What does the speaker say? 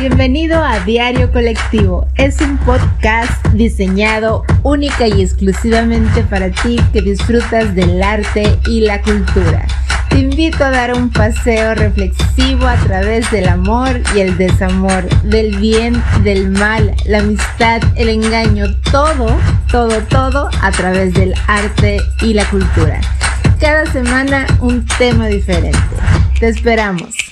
Bienvenido a Diario Colectivo. Es un podcast diseñado única y exclusivamente para ti que disfrutas del arte y la cultura. Te invito a dar un paseo reflexivo a través del amor y el desamor, del bien, del mal, la amistad, el engaño, todo, todo, todo a través del arte y la cultura. Cada semana un tema diferente. Te esperamos.